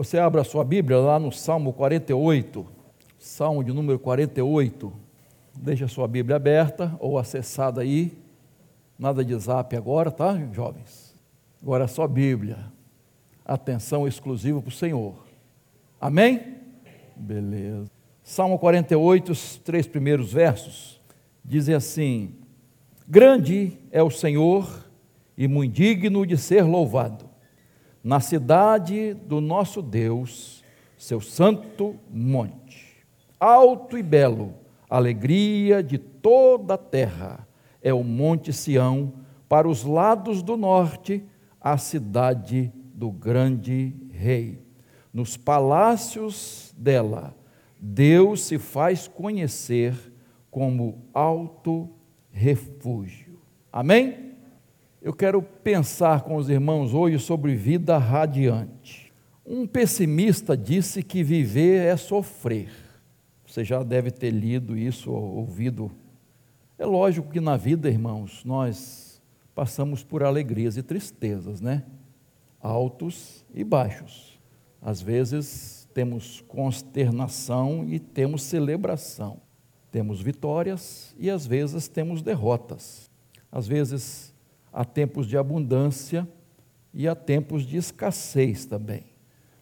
Você abra a sua Bíblia lá no Salmo 48, Salmo de número 48. Deixa a sua Bíblia aberta ou acessada aí. Nada de zap agora, tá, jovens? Agora é só Bíblia. Atenção exclusiva para o Senhor. Amém? Beleza. Salmo 48, os três primeiros versos, dizem assim: Grande é o Senhor e muito digno de ser louvado na cidade do nosso Deus, seu santo monte. Alto e belo, alegria de toda a terra, é o Monte Sião, para os lados do norte, a cidade do grande rei. Nos palácios dela, Deus se faz conhecer como alto refúgio. Amém? Eu quero pensar com os irmãos hoje sobre vida radiante. Um pessimista disse que viver é sofrer. Você já deve ter lido isso ou ouvido. É lógico que na vida, irmãos, nós passamos por alegrias e tristezas, né? Altos e baixos. Às vezes temos consternação e temos celebração. Temos vitórias e às vezes temos derrotas. Às vezes há tempos de abundância e há tempos de escassez também.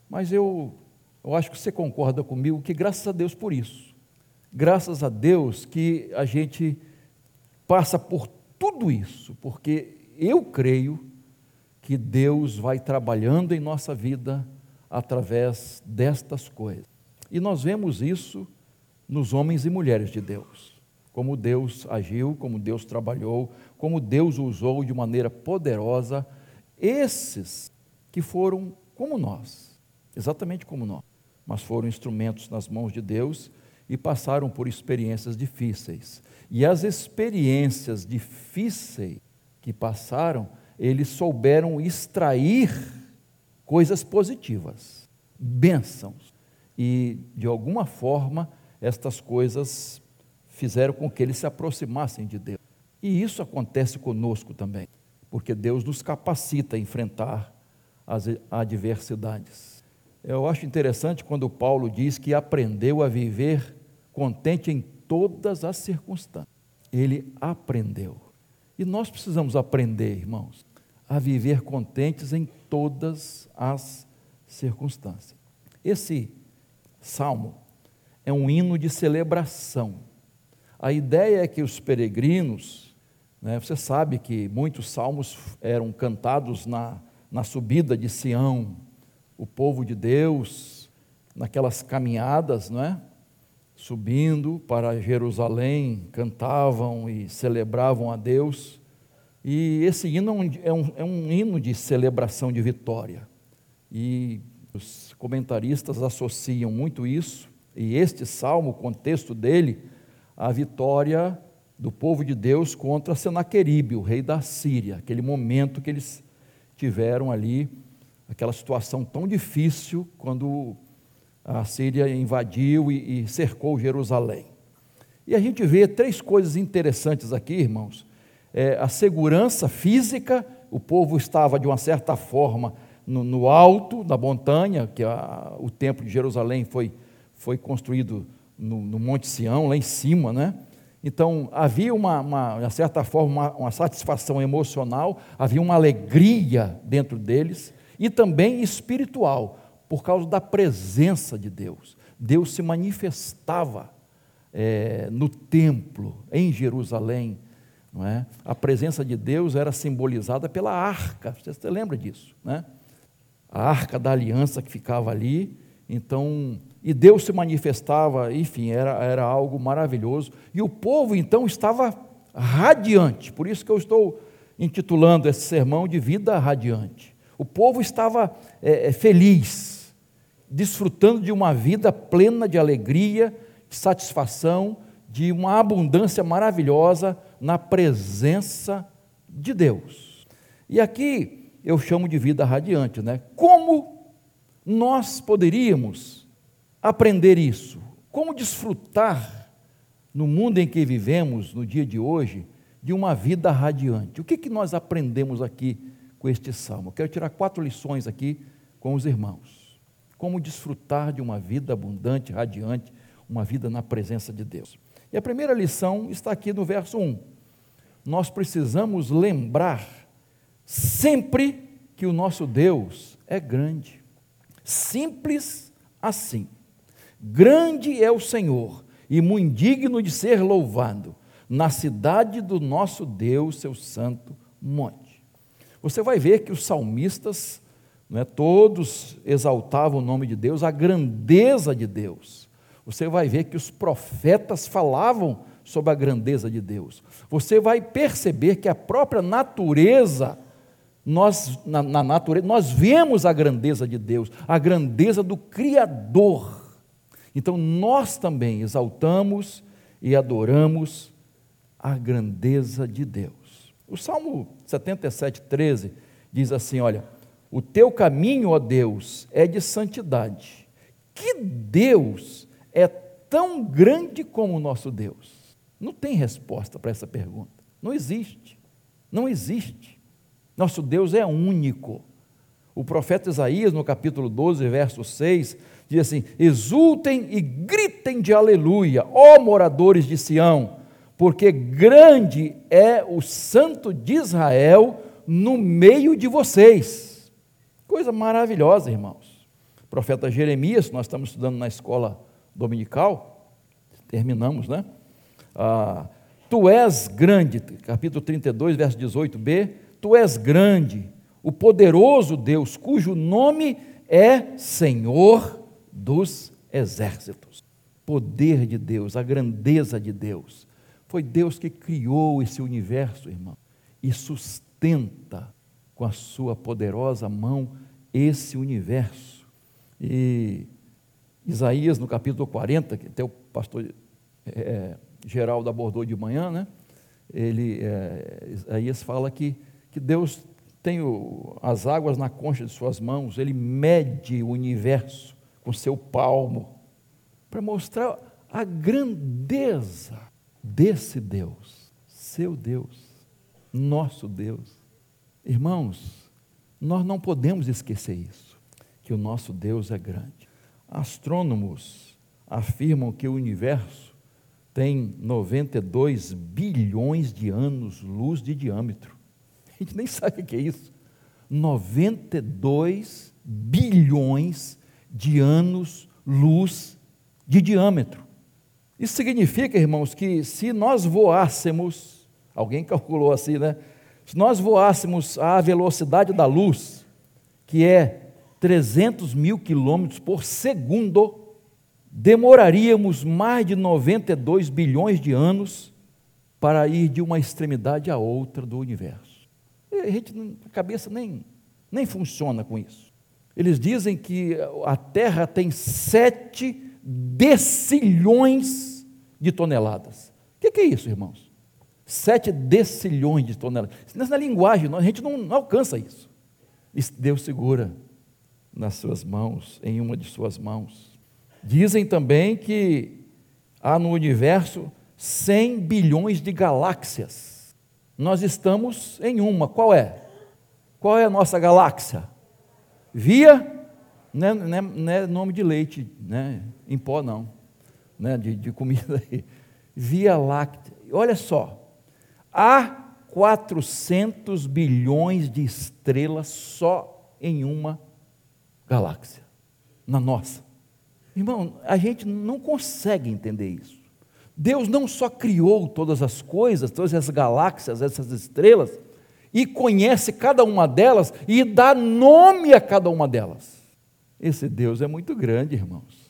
Mas eu, eu acho que você concorda comigo que graças a Deus por isso. Graças a Deus que a gente passa por tudo isso, porque eu creio que Deus vai trabalhando em nossa vida através destas coisas. E nós vemos isso nos homens e mulheres de Deus como Deus agiu, como Deus trabalhou, como Deus usou de maneira poderosa esses que foram como nós, exatamente como nós, mas foram instrumentos nas mãos de Deus e passaram por experiências difíceis. E as experiências difíceis que passaram, eles souberam extrair coisas positivas, bênçãos. E, de alguma forma, estas coisas fizeram com que eles se aproximassem de Deus. E isso acontece conosco também, porque Deus nos capacita a enfrentar as adversidades. Eu acho interessante quando Paulo diz que aprendeu a viver contente em todas as circunstâncias. Ele aprendeu. E nós precisamos aprender, irmãos, a viver contentes em todas as circunstâncias. Esse salmo é um hino de celebração a ideia é que os peregrinos, né, você sabe que muitos salmos eram cantados na, na subida de Sião, o povo de Deus, naquelas caminhadas, não é? Subindo para Jerusalém, cantavam e celebravam a Deus. E esse hino é um, é um hino de celebração de vitória. E os comentaristas associam muito isso, e este salmo, o contexto dele, a vitória do povo de Deus contra Senaqueribe, o rei da Síria, aquele momento que eles tiveram ali, aquela situação tão difícil quando a Síria invadiu e, e cercou Jerusalém. E a gente vê três coisas interessantes aqui, irmãos. É, a segurança física, o povo estava de uma certa forma no, no alto da montanha, que a, o templo de Jerusalém foi, foi construído no, no Monte Sião, lá em cima, né? Então, havia uma, uma certa forma, uma, uma, satisfação emocional, havia uma alegria dentro deles, e também espiritual, por causa da presença de Deus. Deus se manifestava é, no templo, em Jerusalém. Não é? A presença de Deus era simbolizada pela arca, você, você lembra disso? Né? A arca da aliança que ficava ali. Então, e Deus se manifestava, enfim, era, era algo maravilhoso. E o povo então estava radiante, por isso que eu estou intitulando esse sermão de vida radiante. O povo estava é, é feliz, desfrutando de uma vida plena de alegria, de satisfação, de uma abundância maravilhosa na presença de Deus. E aqui eu chamo de vida radiante, né? Como nós poderíamos aprender isso? Como desfrutar no mundo em que vivemos, no dia de hoje, de uma vida radiante? O que, que nós aprendemos aqui com este salmo? Eu quero tirar quatro lições aqui com os irmãos. como desfrutar de uma vida abundante, radiante, uma vida na presença de Deus. E a primeira lição está aqui no verso 1. Nós precisamos lembrar sempre que o nosso Deus é grande. Simples assim. Grande é o Senhor e muito digno de ser louvado na cidade do nosso Deus, seu santo monte. Você vai ver que os salmistas, né, todos exaltavam o nome de Deus, a grandeza de Deus. Você vai ver que os profetas falavam sobre a grandeza de Deus. Você vai perceber que a própria natureza, nós, na, na natureza, nós vemos a grandeza de Deus, a grandeza do Criador. Então nós também exaltamos e adoramos a grandeza de Deus. O Salmo 77, 13 diz assim: Olha, o teu caminho, ó Deus, é de santidade. Que Deus é tão grande como o nosso Deus? Não tem resposta para essa pergunta. Não existe. Não existe. Nosso Deus é único. O profeta Isaías, no capítulo 12, verso 6, diz assim: Exultem e gritem de aleluia, ó moradores de Sião porque grande é o Santo de Israel no meio de vocês. Coisa maravilhosa, irmãos. O profeta Jeremias, nós estamos estudando na escola dominical, terminamos, né? Ah, tu és grande, capítulo 32, verso 18b. Tu és grande, o poderoso Deus, cujo nome é Senhor dos exércitos. Poder de Deus, a grandeza de Deus foi Deus que criou esse universo, irmão, e sustenta com a sua poderosa mão esse universo. E Isaías, no capítulo 40, que até o pastor é, Geraldo abordou de manhã, né? Ele, é, Isaías fala que, que Deus tem o, as águas na concha de suas mãos, ele mede o universo com seu palmo, para mostrar a grandeza desse Deus, seu Deus, nosso Deus. Irmãos, nós não podemos esquecer isso, que o nosso Deus é grande. Astrônomos afirmam que o universo tem 92 bilhões de anos-luz de diâmetro. A gente nem sabe o que é isso. 92 bilhões de anos-luz de diâmetro. Isso significa, irmãos, que se nós voássemos, alguém calculou assim, né? Se nós voássemos à velocidade da luz, que é 300 mil quilômetros por segundo, demoraríamos mais de 92 bilhões de anos para ir de uma extremidade à outra do universo. E a gente, a cabeça nem, nem funciona com isso. Eles dizem que a Terra tem sete decilhões de toneladas. O que, que, é isso, irmãos? Sete decilhões de toneladas. Nessa linguagem, a gente não, não alcança isso. Deus segura nas suas mãos, em uma de suas mãos. Dizem também que há no universo 100 bilhões de galáxias. Nós estamos em uma. Qual é? Qual é a nossa galáxia? Via não é, não é, não é nome de leite né, em pó, não, né, de, de comida aí. Via Láctea. Olha só, há 400 bilhões de estrelas só em uma galáxia, na nossa. Irmão, a gente não consegue entender isso. Deus não só criou todas as coisas, todas as galáxias, essas estrelas, e conhece cada uma delas e dá nome a cada uma delas. Esse Deus é muito grande, irmãos.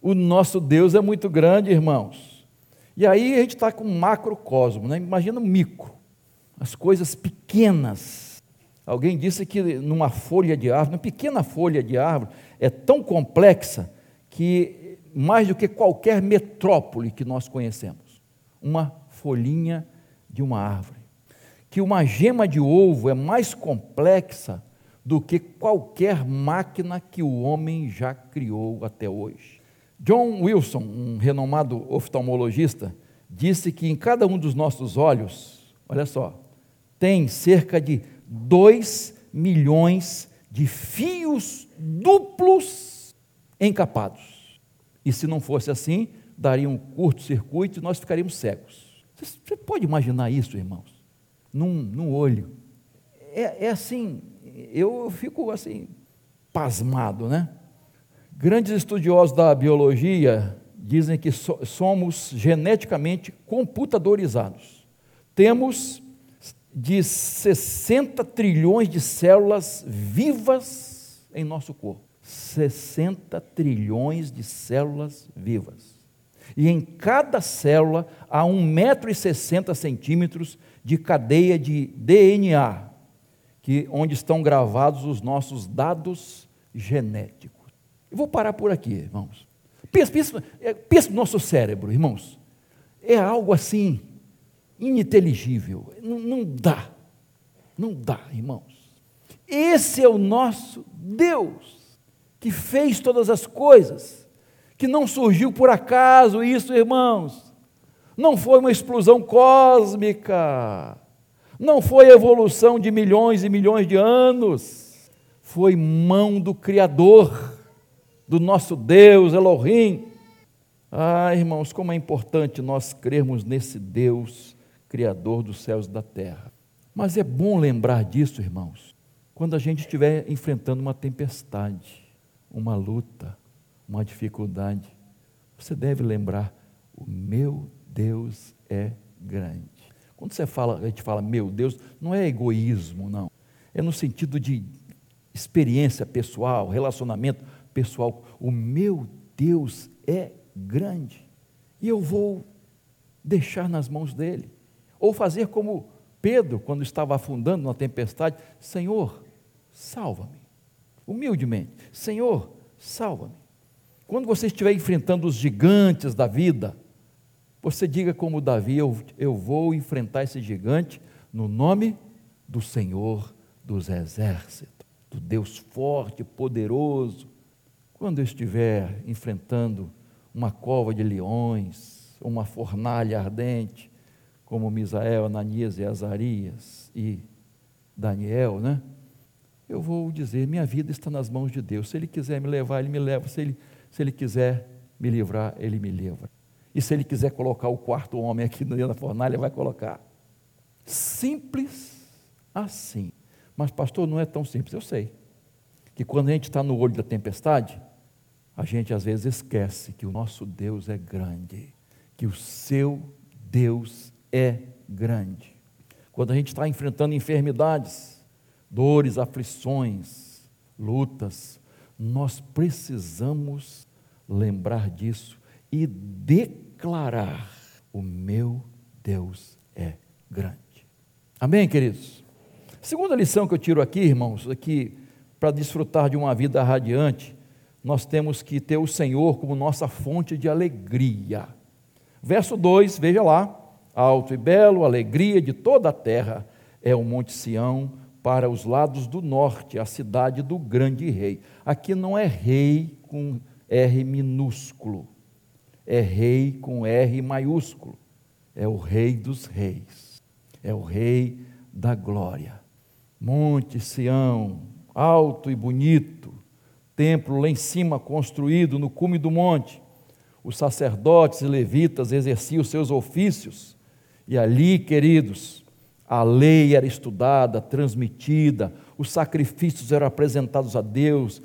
O nosso Deus é muito grande, irmãos. E aí a gente está com um macrocosmo, né? imagina um micro, as coisas pequenas. Alguém disse que numa folha de árvore, uma pequena folha de árvore, é tão complexa que mais do que qualquer metrópole que nós conhecemos. Uma folhinha de uma árvore. Que uma gema de ovo é mais complexa do que qualquer máquina que o homem já criou até hoje. John Wilson, um renomado oftalmologista, disse que em cada um dos nossos olhos, olha só, tem cerca de 2 milhões de fios duplos encapados. E se não fosse assim, daria um curto-circuito e nós ficaríamos cegos. Você pode imaginar isso, irmãos? Num, num olho. É, é assim, eu fico assim, pasmado, né? Grandes estudiosos da biologia dizem que so, somos geneticamente computadorizados. Temos de 60 trilhões de células vivas em nosso corpo. 60 trilhões de células vivas. E em cada célula há 1,60m de cadeia de DNA, que, onde estão gravados os nossos dados genéticos. Eu vou parar por aqui, irmãos. Pensa, pensa, é, pensa no nosso cérebro, irmãos. É algo assim, ininteligível. Não, não dá. Não dá, irmãos. Esse é o nosso Deus, que fez todas as coisas, que não surgiu por acaso isso, irmãos. Não foi uma explosão cósmica. Não foi evolução de milhões e milhões de anos. Foi mão do Criador, do nosso Deus Elohim. Ah, irmãos, como é importante nós crermos nesse Deus Criador dos céus e da terra. Mas é bom lembrar disso, irmãos, quando a gente estiver enfrentando uma tempestade, uma luta, uma dificuldade. Você deve lembrar: o meu Deus é grande. Quando você fala, a gente fala, meu Deus, não é egoísmo, não. É no sentido de experiência pessoal, relacionamento pessoal. O meu Deus é grande. E eu vou deixar nas mãos dele. Ou fazer como Pedro, quando estava afundando na tempestade: Senhor, salva-me. Humildemente: Senhor, salva-me. Quando você estiver enfrentando os gigantes da vida, você diga como Davi: eu, eu vou enfrentar esse gigante no nome do Senhor dos Exércitos, do Deus forte, poderoso. Quando eu estiver enfrentando uma cova de leões, uma fornalha ardente, como Misael, Ananias e Azarias e Daniel, né? Eu vou dizer, minha vida está nas mãos de Deus. Se Ele quiser me levar, Ele me leva. Se Ele, se ele quiser me livrar, Ele me livra. E se Ele quiser colocar o quarto homem aqui da fornalha, vai colocar. Simples assim. Mas, pastor, não é tão simples. Eu sei. Que quando a gente está no olho da tempestade, a gente às vezes esquece que o nosso Deus é grande, que o seu Deus é grande. Quando a gente está enfrentando enfermidades, dores, aflições, lutas, nós precisamos lembrar disso e declarar: o meu Deus é grande. Amém, queridos? Segunda lição que eu tiro aqui, irmãos, aqui para desfrutar de uma vida radiante, nós temos que ter o Senhor como nossa fonte de alegria. Verso 2, veja lá alto e belo, alegria de toda a terra, é o Monte Sião para os lados do norte, a cidade do grande rei. Aqui não é rei com R minúsculo, é rei com R maiúsculo. É o rei dos reis, é o rei da glória. Monte Sião, alto e bonito, templo lá em cima construído no cume do monte. Os sacerdotes e levitas exerciam seus ofícios e ali, queridos, a lei era estudada, transmitida, os sacrifícios eram apresentados a Deus,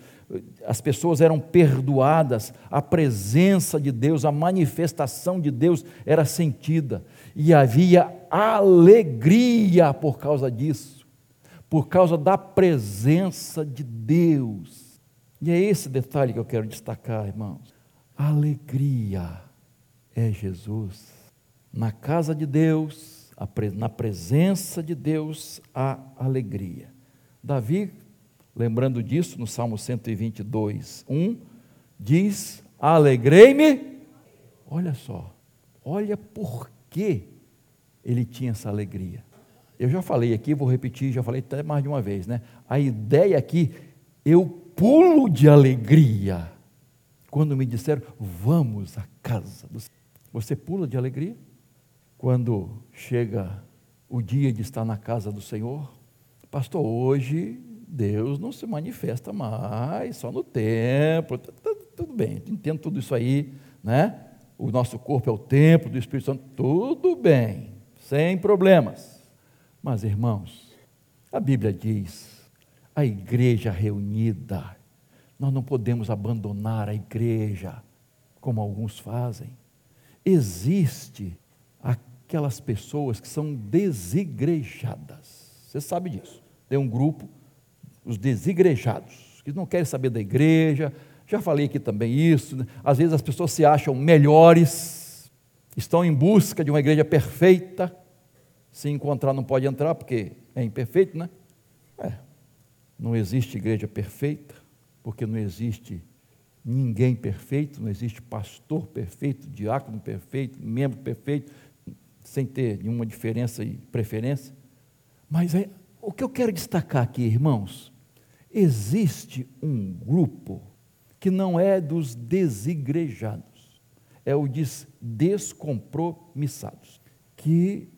as pessoas eram perdoadas, a presença de Deus, a manifestação de Deus era sentida, e havia alegria por causa disso, por causa da presença de Deus. E é esse detalhe que eu quero destacar, irmãos. alegria é Jesus na casa de Deus, na presença de Deus, há alegria. Davi, lembrando disso, no Salmo 122, 1, diz: Alegrei-me. Olha só, olha por que ele tinha essa alegria. Eu já falei aqui, vou repetir, já falei até mais de uma vez, né? A ideia aqui, eu pulo de alegria. Quando me disseram, vamos à casa do Senhor. Você pula de alegria? Quando chega o dia de estar na casa do Senhor, pastor, hoje Deus não se manifesta mais, só no templo. tudo bem, entendo tudo isso aí, né? O nosso corpo é o templo do Espírito Santo, tudo bem, sem problemas. Mas, irmãos, a Bíblia diz: a igreja reunida, nós não podemos abandonar a igreja, como alguns fazem. Existe aquelas pessoas que são desigrejadas. Você sabe disso. Tem um grupo, os desigrejados, que não querem saber da igreja. Já falei aqui também isso. Né? Às vezes as pessoas se acham melhores, estão em busca de uma igreja perfeita. Se encontrar, não pode entrar, porque é imperfeito, né? É. Não existe igreja perfeita, porque não existe ninguém perfeito, não existe pastor perfeito, diácono perfeito, membro perfeito, sem ter nenhuma diferença e preferência. Mas é, o que eu quero destacar aqui, irmãos, existe um grupo que não é dos desigrejados, é o dos descompromissados, que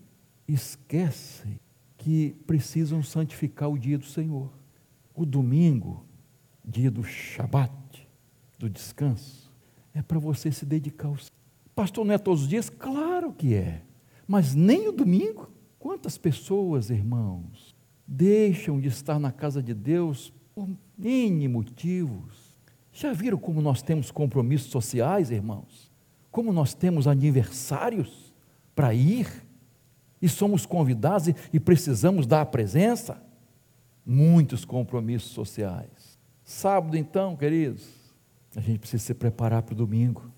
esquecem que precisam santificar o dia do Senhor. O domingo, dia do Shabat, do descanso, é para você se dedicar ao Pastor, não é todos os dias? Claro que é. Mas nem o domingo. Quantas pessoas, irmãos, deixam de estar na casa de Deus por N motivos? Já viram como nós temos compromissos sociais, irmãos? Como nós temos aniversários para ir? E somos convidados e precisamos dar a presença? Muitos compromissos sociais. Sábado, então, queridos, a gente precisa se preparar para o domingo,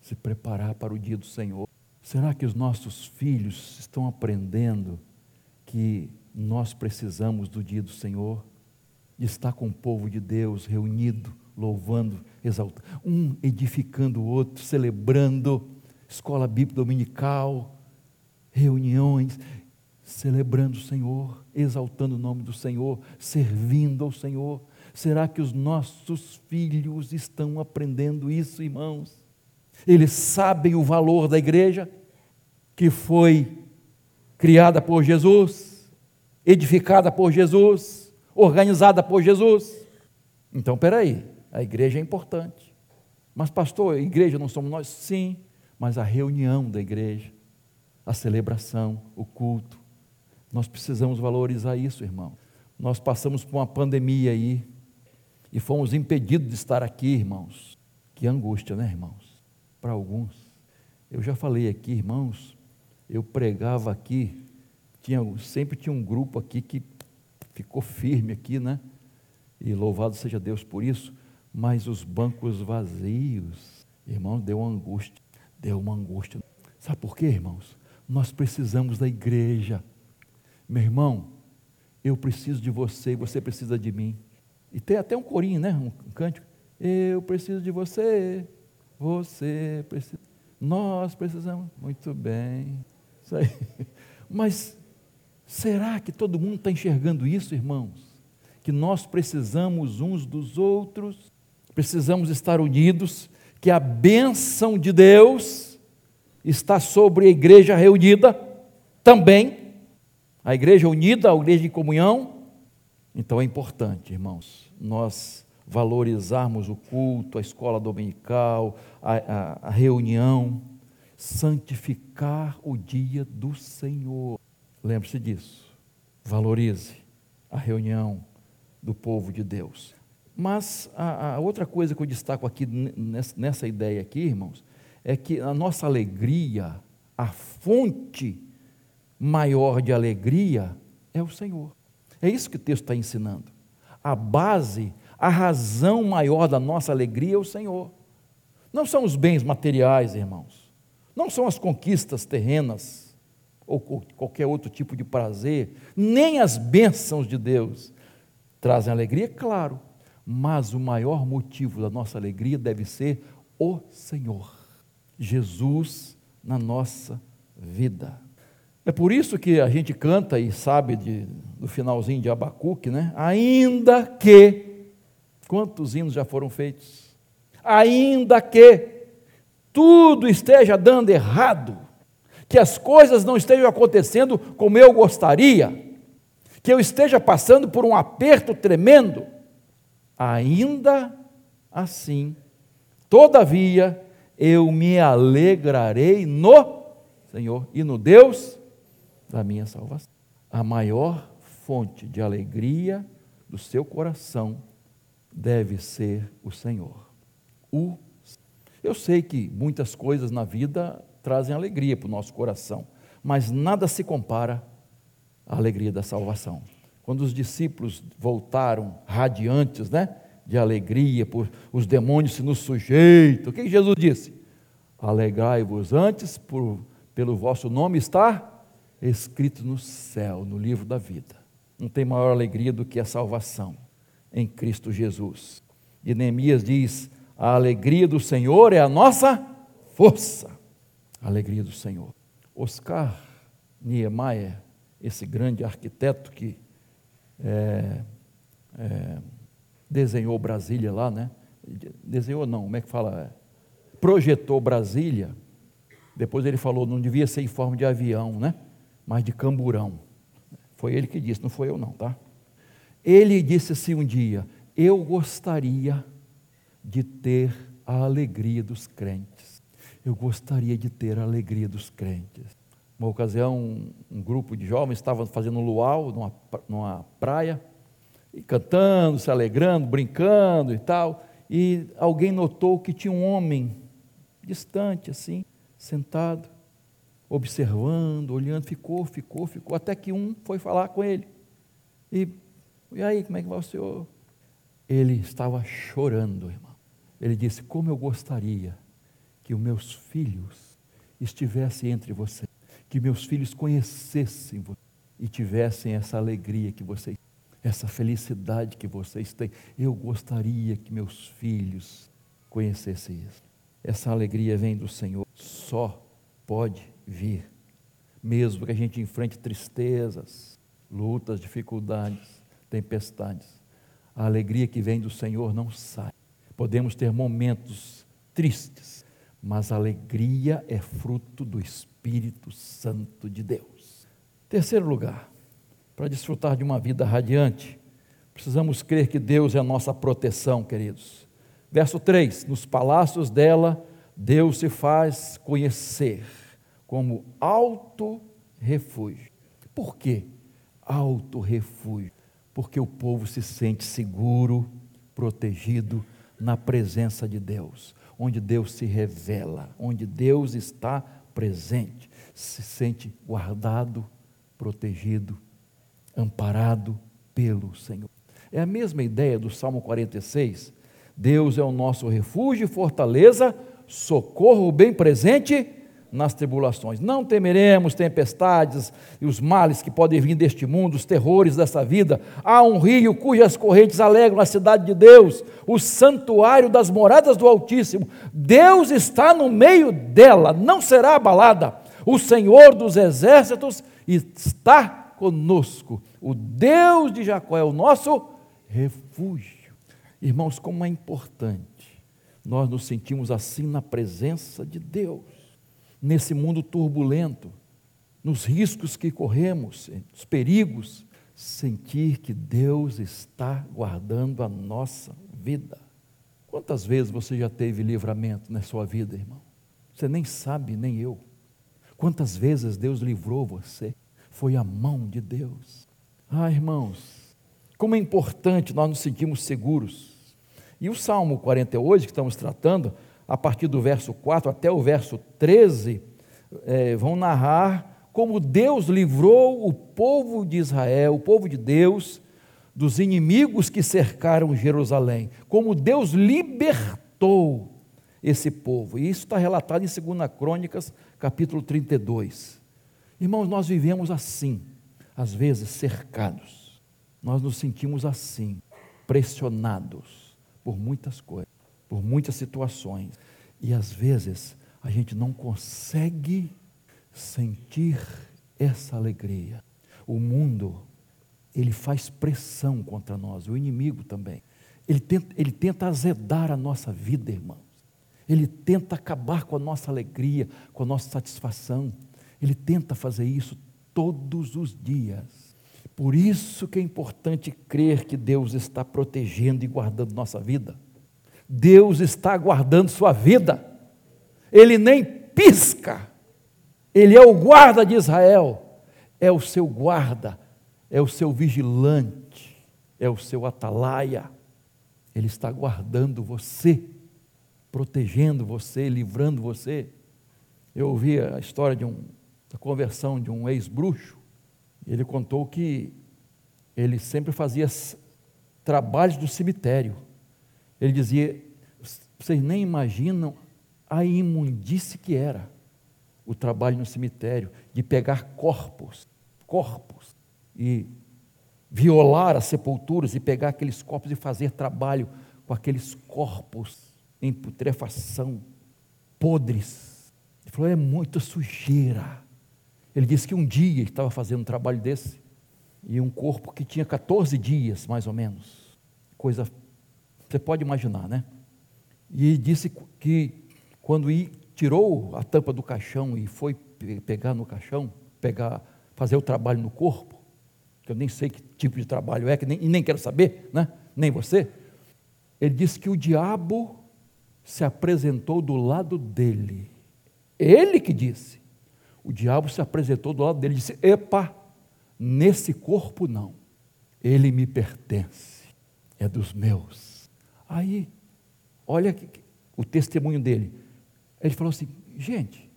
se preparar para o dia do Senhor. Será que os nossos filhos estão aprendendo que nós precisamos do dia do Senhor? De estar com o povo de Deus reunido, louvando, exaltando, um edificando o outro, celebrando, escola bíblica dominical, reuniões, celebrando o Senhor, exaltando o nome do Senhor, servindo ao Senhor. Será que os nossos filhos estão aprendendo isso, irmãos? Eles sabem o valor da igreja, que foi criada por Jesus, edificada por Jesus, organizada por Jesus. Então, peraí, a igreja é importante. Mas, pastor, a igreja não somos nós? Sim, mas a reunião da igreja, a celebração, o culto, nós precisamos valorizar isso, irmão. Nós passamos por uma pandemia aí e fomos impedidos de estar aqui, irmãos. Que angústia, né, irmãos? Para alguns. Eu já falei aqui, irmãos, eu pregava aqui, tinha, sempre tinha um grupo aqui que ficou firme aqui, né? E louvado seja Deus por isso, mas os bancos vazios, irmãos, deu uma angústia, deu uma angústia. Sabe por quê, irmãos? Nós precisamos da igreja. Meu irmão, eu preciso de você e você precisa de mim. E tem até um corinho, né? Um, um cântico. Eu preciso de você, você precisa. Nós precisamos. Muito bem. Isso aí. Mas será que todo mundo está enxergando isso, irmãos? Que nós precisamos uns dos outros, precisamos estar unidos, que a bênção de Deus está sobre a igreja reunida também. A igreja unida, a igreja em comunhão. Então é importante, irmãos, nós valorizarmos o culto, a escola dominical, a, a, a reunião, santificar o dia do Senhor. Lembre-se disso. Valorize a reunião do povo de Deus. Mas a, a, outra coisa que eu destaco aqui nessa, nessa ideia aqui, irmãos, é que a nossa alegria, a fonte maior de alegria é o Senhor. É isso que o texto está ensinando. A base a razão maior da nossa alegria é o Senhor. Não são os bens materiais, irmãos. Não são as conquistas terrenas ou qualquer outro tipo de prazer, nem as bênçãos de Deus trazem alegria, claro, mas o maior motivo da nossa alegria deve ser o Senhor, Jesus na nossa vida. É por isso que a gente canta e sabe de, do finalzinho de Abacuque, né? Ainda que Quantos hinos já foram feitos? Ainda que tudo esteja dando errado, que as coisas não estejam acontecendo como eu gostaria, que eu esteja passando por um aperto tremendo, ainda assim, Todavia, eu me alegrarei no Senhor e no Deus da minha salvação. A maior fonte de alegria do seu coração deve ser o Senhor. O Eu sei que muitas coisas na vida trazem alegria para o nosso coração, mas nada se compara à alegria da salvação. Quando os discípulos voltaram radiantes, né, de alegria por os demônios se nos sujeitam, o que Jesus disse? Alegrai-vos antes por, pelo vosso nome estar escrito no céu, no livro da vida. Não tem maior alegria do que a salvação em Cristo Jesus. E Neemias diz: a alegria do Senhor é a nossa força. A alegria do Senhor. Oscar Niemeyer, esse grande arquiteto que é, é, desenhou Brasília lá, né? Desenhou não, como é que fala? Projetou Brasília. Depois ele falou, não devia ser em forma de avião, né? Mas de camburão. Foi ele que disse, não foi eu não, tá? Ele disse assim um dia: Eu gostaria de ter a alegria dos crentes. Eu gostaria de ter a alegria dos crentes. Uma ocasião, um, grupo de jovens estava fazendo um luau numa, numa praia, e cantando, se alegrando, brincando e tal. E alguém notou que tinha um homem distante, assim, sentado, observando, olhando, ficou, ficou, ficou, até que um foi falar com ele. E, e aí, como é que vai o senhor? Ele estava chorando, irmão. Ele disse: Como eu gostaria que os meus filhos estivessem entre vocês, que meus filhos conhecessem você e tivessem essa alegria que vocês, essa felicidade que vocês têm. Eu gostaria que meus filhos conhecessem isso. Essa alegria vem do Senhor, só pode vir, mesmo que a gente enfrente tristezas, lutas, dificuldades, tempestades. A alegria que vem do Senhor não sai. Podemos ter momentos tristes, mas a alegria é fruto do Espírito Santo de Deus. Terceiro lugar, para desfrutar de uma vida radiante, precisamos crer que Deus é a nossa proteção, queridos. Verso 3: Nos palácios dela, Deus se faz conhecer como alto refúgio. Por quê? Alto refúgio. Porque o povo se sente seguro, protegido na presença de Deus, onde Deus se revela, onde Deus está presente, se sente guardado, protegido, amparado pelo Senhor. É a mesma ideia do Salmo 46. Deus é o nosso refúgio e fortaleza, socorro bem presente nas tribulações. Não temeremos tempestades e os males que podem vir deste mundo, os terrores dessa vida. Há um rio cujas correntes alegram a cidade de Deus, o santuário das moradas do Altíssimo. Deus está no meio dela, não será abalada. O Senhor dos exércitos está conosco. O Deus de Jacó é o nosso refúgio. Irmãos, como é importante nós nos sentimos assim na presença de Deus nesse mundo turbulento, nos riscos que corremos, nos perigos, sentir que Deus está guardando a nossa vida. Quantas vezes você já teve livramento na sua vida, irmão? Você nem sabe, nem eu. Quantas vezes Deus livrou você? Foi a mão de Deus. Ah, irmãos, como é importante nós nos sentirmos seguros. E o Salmo 48 que estamos tratando, a partir do verso 4 até o verso 13, é, vão narrar como Deus livrou o povo de Israel, o povo de Deus, dos inimigos que cercaram Jerusalém, como Deus libertou esse povo. E isso está relatado em 2 Crônicas, capítulo 32. Irmãos, nós vivemos assim, às vezes cercados, nós nos sentimos assim, pressionados por muitas coisas por muitas situações. E às vezes a gente não consegue sentir essa alegria. O mundo, ele faz pressão contra nós, o inimigo também. Ele tenta, ele tenta azedar a nossa vida, irmãos. Ele tenta acabar com a nossa alegria, com a nossa satisfação. Ele tenta fazer isso todos os dias. Por isso que é importante crer que Deus está protegendo e guardando nossa vida Deus está guardando sua vida. Ele nem pisca. Ele é o guarda de Israel. É o seu guarda, é o seu vigilante, é o seu atalaia. Ele está guardando você, protegendo você, livrando você. Eu ouvi a história de um, da conversão de um ex-bruxo. Ele contou que ele sempre fazia trabalhos do cemitério. Ele dizia: vocês nem imaginam a imundície que era o trabalho no cemitério, de pegar corpos, corpos, e violar as sepulturas e pegar aqueles corpos e fazer trabalho com aqueles corpos em putrefação, podres. Ele falou: é muita sujeira. Ele disse que um dia estava fazendo um trabalho desse, e um corpo que tinha 14 dias, mais ou menos. Coisa, você pode imaginar, né? E disse que quando tirou a tampa do caixão e foi pegar no caixão, pegar, fazer o trabalho no corpo, que eu nem sei que tipo de trabalho é, que nem, nem quero saber, né? nem você. Ele disse que o diabo se apresentou do lado dele. Ele que disse. O diabo se apresentou do lado dele e disse: Epa, nesse corpo não. Ele me pertence, é dos meus. Aí, olha o testemunho dele. Ele falou assim: gente,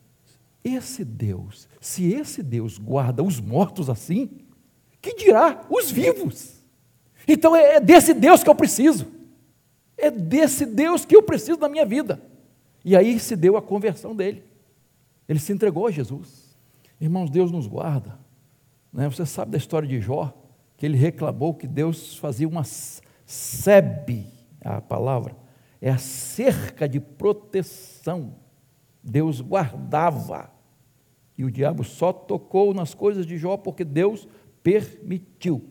esse Deus, se esse Deus guarda os mortos assim, que dirá os vivos? Então é, é desse Deus que eu preciso. É desse Deus que eu preciso na minha vida. E aí se deu a conversão dele. Ele se entregou a Jesus. Irmãos, Deus nos guarda. Né? Você sabe da história de Jó, que ele reclamou que Deus fazia uma sebe, a palavra, é a cerca de proteção. Deus guardava. E o diabo só tocou nas coisas de Jó porque Deus permitiu.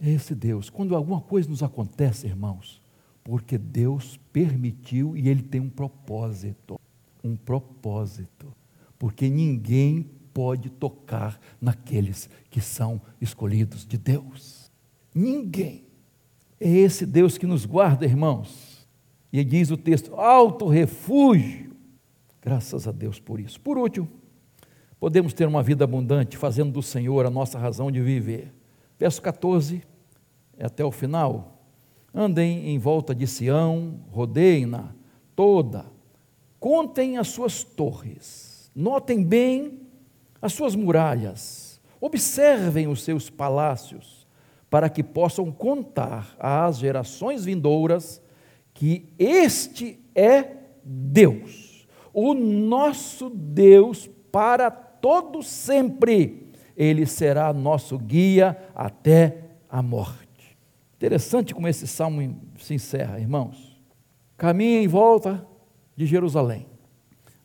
Esse Deus. Quando alguma coisa nos acontece, irmãos, porque Deus permitiu e Ele tem um propósito. Um propósito. Porque ninguém pode tocar naqueles que são escolhidos de Deus. Ninguém. É esse Deus que nos guarda, irmãos. E diz o texto: alto refúgio. Graças a Deus por isso. Por último, podemos ter uma vida abundante, fazendo do Senhor a nossa razão de viver. Verso 14, até o final. Andem em volta de Sião, rodeiem-na toda, contem as suas torres, notem bem as suas muralhas, observem os seus palácios, para que possam contar às gerações vindouras que este é Deus, o nosso Deus para todo sempre. Ele será nosso guia até a morte. Interessante como esse salmo se encerra, irmãos. Caminha em volta de Jerusalém,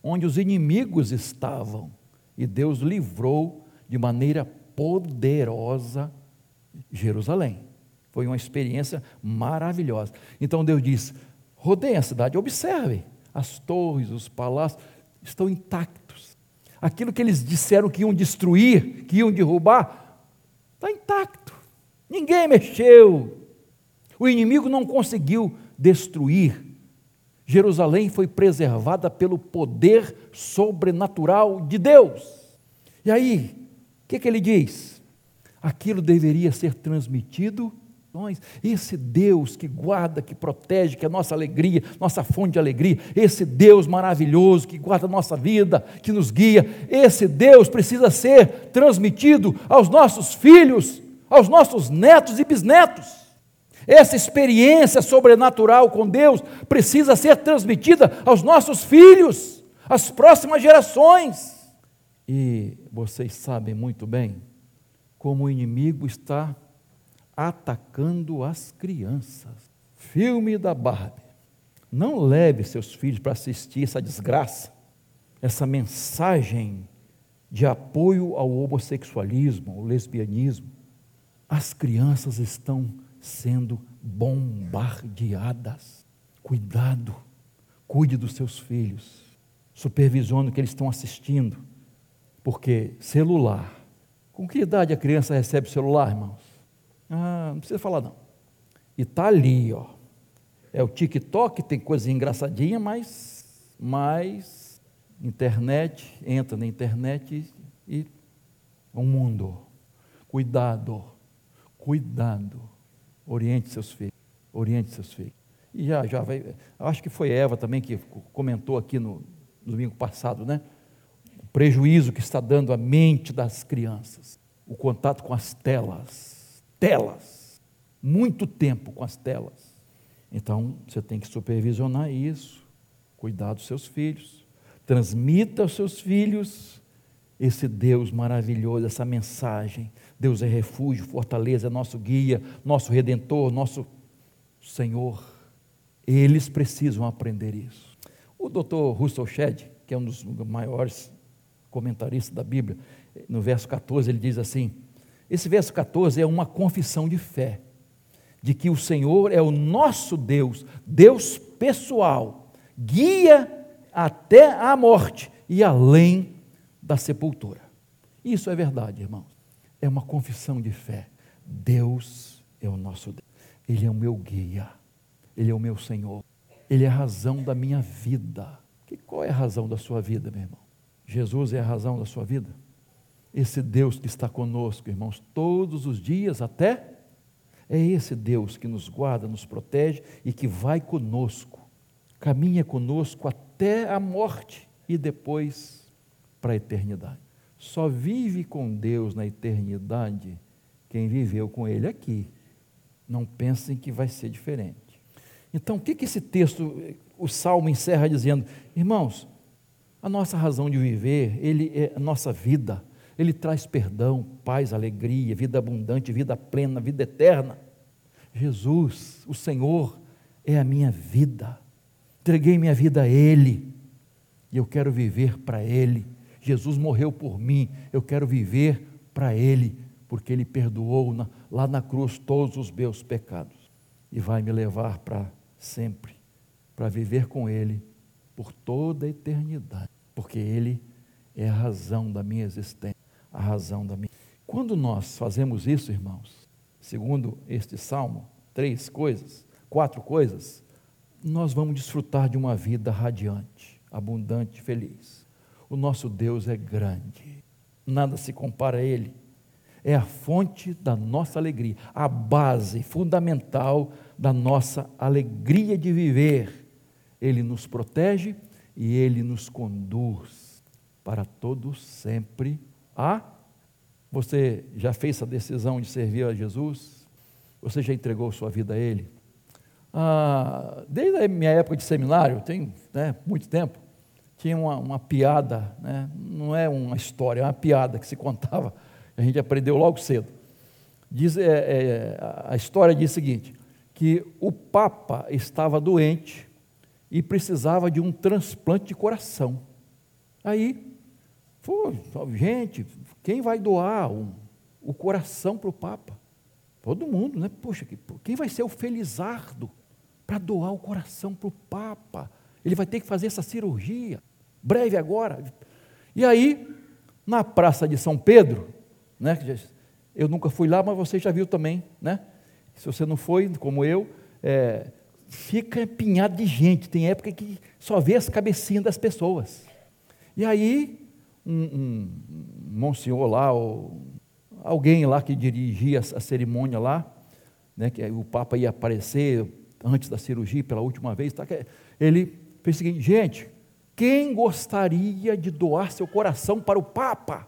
onde os inimigos estavam e Deus livrou de maneira poderosa Jerusalém. Foi uma experiência maravilhosa. Então Deus diz: rodeiem a cidade, observem, as torres, os palácios estão intactos. Aquilo que eles disseram que iam destruir, que iam derrubar, está intacto. Ninguém mexeu. O inimigo não conseguiu destruir Jerusalém foi preservada pelo poder sobrenatural de Deus. E aí, o que, que ele diz? Aquilo deveria ser transmitido esse Deus que guarda, que protege, que é nossa alegria, nossa fonte de alegria, esse Deus maravilhoso que guarda a nossa vida, que nos guia, esse Deus precisa ser transmitido aos nossos filhos, aos nossos netos e bisnetos. Essa experiência sobrenatural com Deus precisa ser transmitida aos nossos filhos, às próximas gerações. E vocês sabem muito bem como o inimigo está atacando as crianças. Filme da Barbie. Não leve seus filhos para assistir essa desgraça, essa mensagem de apoio ao homossexualismo, ao lesbianismo. As crianças estão sendo bombardeadas. Cuidado, cuide dos seus filhos, supervisione o que eles estão assistindo, porque celular. Com que idade a criança recebe celular, irmãos? Ah, não precisa falar não. E está ali, ó. é o TikTok, tem coisa engraçadinha, mas, mas internet, entra na internet e, e o mundo. Cuidado, cuidado. Oriente seus filhos, oriente seus filhos. E já, já vai, acho que foi Eva também que comentou aqui no, no domingo passado, né? Prejuízo que está dando à mente das crianças, o contato com as telas, telas, muito tempo com as telas. Então, você tem que supervisionar isso, cuidar dos seus filhos, transmita aos seus filhos esse Deus maravilhoso, essa mensagem. Deus é refúgio, fortaleza, é nosso guia, nosso redentor, nosso Senhor. Eles precisam aprender isso. O doutor Russell Shedd, que é um dos maiores comentaristas da Bíblia, no verso 14 ele diz assim: esse verso 14 é uma confissão de fé de que o Senhor é o nosso Deus, Deus pessoal, guia até a morte e além da sepultura. Isso é verdade, irmãos. É uma confissão de fé. Deus é o nosso Deus. Ele é o meu guia. Ele é o meu Senhor. Ele é a razão da minha vida. Que qual é a razão da sua vida, meu irmão? Jesus é a razão da sua vida? Esse Deus que está conosco, irmãos, todos os dias até é esse Deus que nos guarda, nos protege e que vai conosco, caminha conosco até a morte e depois para a eternidade. Só vive com Deus na eternidade quem viveu com Ele aqui. Não pensem que vai ser diferente. Então, o que, que esse texto, o salmo encerra dizendo? Irmãos, a nossa razão de viver, ele é a nossa vida ele traz perdão, paz, alegria, vida abundante, vida plena, vida eterna. Jesus, o Senhor, é a minha vida. Entreguei minha vida a Ele e eu quero viver para Ele. Jesus morreu por mim, eu quero viver para Ele, porque Ele perdoou na, lá na cruz todos os meus pecados e vai me levar para sempre, para viver com Ele por toda a eternidade, porque Ele é a razão da minha existência a razão da minha. Quando nós fazemos isso, irmãos, segundo este salmo, três coisas, quatro coisas, nós vamos desfrutar de uma vida radiante, abundante, feliz. O nosso Deus é grande, nada se compara a Ele. É a fonte da nossa alegria, a base fundamental da nossa alegria de viver. Ele nos protege e Ele nos conduz para todo sempre ah, você já fez essa decisão de servir a Jesus? Você já entregou sua vida a Ele? Ah, desde a minha época de seminário, tem né, muito tempo, tinha uma, uma piada, né, não é uma história, é uma piada que se contava, a gente aprendeu logo cedo. Diz, é, é, a história diz o seguinte: que o Papa estava doente e precisava de um transplante de coração. Aí Pô, gente, quem vai doar um, o coração para o Papa? Todo mundo, né? Poxa, quem vai ser o felizardo para doar o coração para o Papa? Ele vai ter que fazer essa cirurgia, breve agora. E aí, na Praça de São Pedro, né? Eu nunca fui lá, mas você já viu também, né? Se você não foi, como eu, é, fica empinhado de gente. Tem época que só vê as cabecinhas das pessoas. E aí um, um monsenhor lá, ou alguém lá que dirigia a cerimônia lá, né, que o Papa ia aparecer antes da cirurgia pela última vez, tá, ele fez o seguinte, gente, quem gostaria de doar seu coração para o Papa?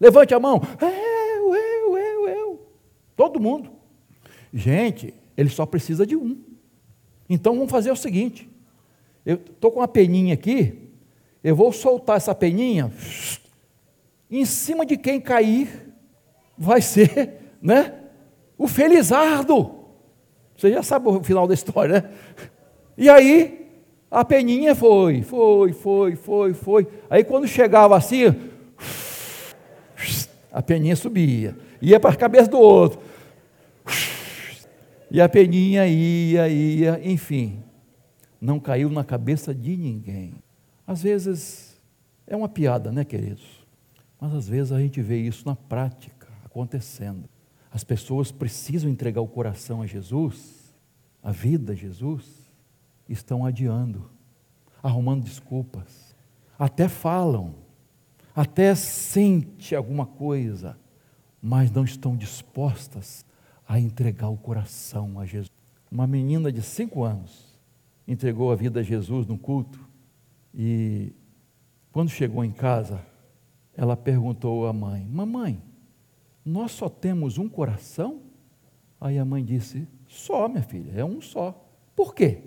Levante a mão. Eu, eu, eu, eu. Todo mundo. Gente, ele só precisa de um. Então vamos fazer o seguinte: eu estou com uma peninha aqui, eu vou soltar essa peninha, em cima de quem cair, vai ser, né? O felizardo. Você já sabe o final da história, né? E aí, a peninha foi, foi, foi, foi, foi. Aí quando chegava assim, a peninha subia, ia para a cabeça do outro. E a peninha ia, ia, enfim. Não caiu na cabeça de ninguém. Às vezes é uma piada, né, queridos? Mas às vezes a gente vê isso na prática acontecendo. As pessoas precisam entregar o coração a Jesus, a vida a Jesus, estão adiando, arrumando desculpas, até falam, até sente alguma coisa, mas não estão dispostas a entregar o coração a Jesus. Uma menina de cinco anos entregou a vida a Jesus no culto e quando chegou em casa, ela perguntou à mãe: Mamãe, nós só temos um coração? Aí a mãe disse: Só, minha filha, é um só. Por quê?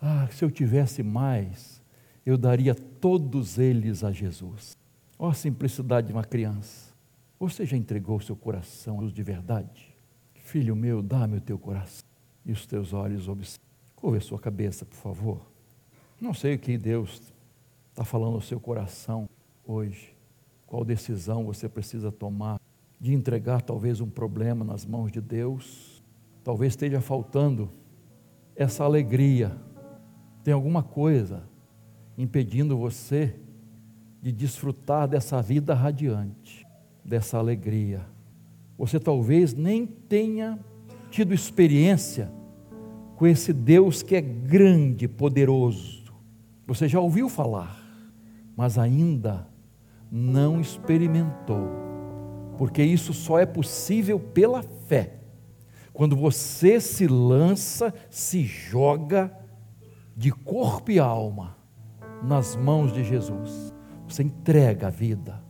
Ah, se eu tivesse mais, eu daria todos eles a Jesus. Olha a simplicidade de uma criança. Você já entregou seu coração de verdade? Filho meu, dá-me o teu coração e os teus olhos observam. Curva a sua cabeça, por favor. Não sei o que Deus está falando no seu coração hoje. Qual decisão você precisa tomar de entregar talvez um problema nas mãos de Deus? Talvez esteja faltando essa alegria. Tem alguma coisa impedindo você de desfrutar dessa vida radiante, dessa alegria. Você talvez nem tenha tido experiência com esse Deus que é grande, poderoso. Você já ouviu falar, mas ainda não experimentou, porque isso só é possível pela fé. Quando você se lança, se joga de corpo e alma nas mãos de Jesus. Você entrega a vida,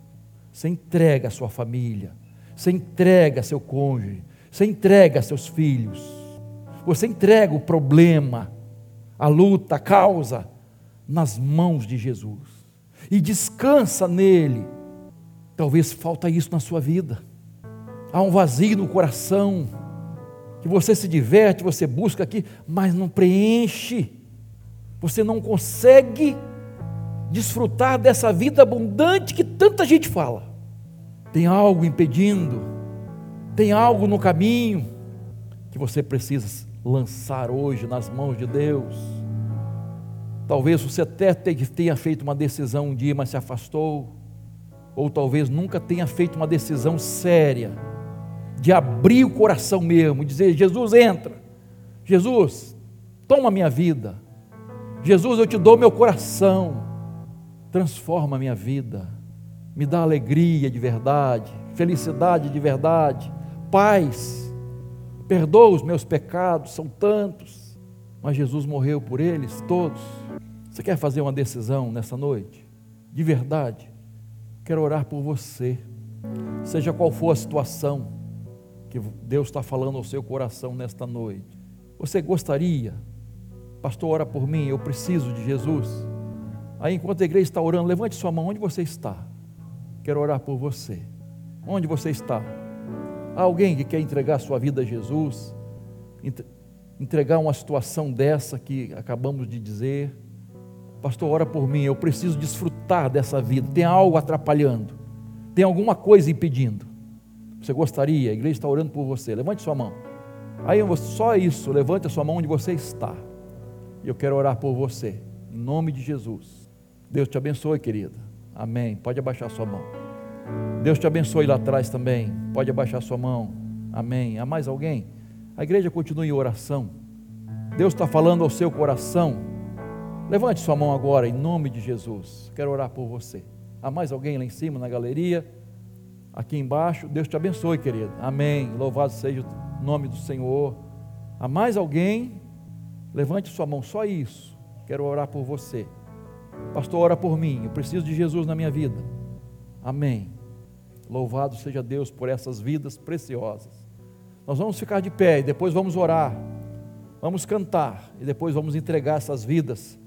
você entrega a sua família, você entrega seu cônjuge, você entrega seus filhos, você entrega o problema, a luta, a causa nas mãos de Jesus e descansa nele. Talvez falta isso na sua vida. Há um vazio no coração que você se diverte, você busca aqui, mas não preenche. Você não consegue desfrutar dessa vida abundante que tanta gente fala. Tem algo impedindo, tem algo no caminho que você precisa lançar hoje nas mãos de Deus. Talvez você até tenha feito uma decisão um dia, mas se afastou, ou talvez nunca tenha feito uma decisão séria de abrir o coração mesmo, dizer: Jesus, entra, Jesus, toma minha vida, Jesus, eu te dou meu coração, transforma minha vida, me dá alegria de verdade, felicidade de verdade, paz, perdoa os meus pecados, são tantos, mas Jesus morreu por eles todos. Você quer fazer uma decisão nessa noite? De verdade? Quero orar por você, seja qual for a situação que Deus está falando ao seu coração nesta noite. Você gostaria, pastor, ora por mim, eu preciso de Jesus. Aí, enquanto a igreja está orando, levante sua mão onde você está. Quero orar por você. Onde você está? Há alguém que quer entregar sua vida a Jesus? Entregar uma situação dessa que acabamos de dizer? Pastor, ora por mim, eu preciso desfrutar dessa vida. Tem algo atrapalhando, tem alguma coisa impedindo. Você gostaria? A igreja está orando por você. Levante sua mão. Aí só isso, levante a sua mão onde você está. E eu quero orar por você, em nome de Jesus. Deus te abençoe, querida. Amém. Pode abaixar sua mão. Deus te abençoe lá atrás também. Pode abaixar sua mão. Amém. Há mais alguém? A igreja continua em oração. Deus está falando ao seu coração. Levante sua mão agora, em nome de Jesus. Quero orar por você. Há mais alguém lá em cima, na galeria? Aqui embaixo. Deus te abençoe, querido. Amém. Louvado seja o nome do Senhor. Há mais alguém? Levante sua mão, só isso. Quero orar por você. Pastor, ora por mim, eu preciso de Jesus na minha vida. Amém. Louvado seja Deus por essas vidas preciosas. Nós vamos ficar de pé e depois vamos orar, vamos cantar e depois vamos entregar essas vidas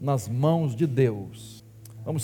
nas mãos de Deus.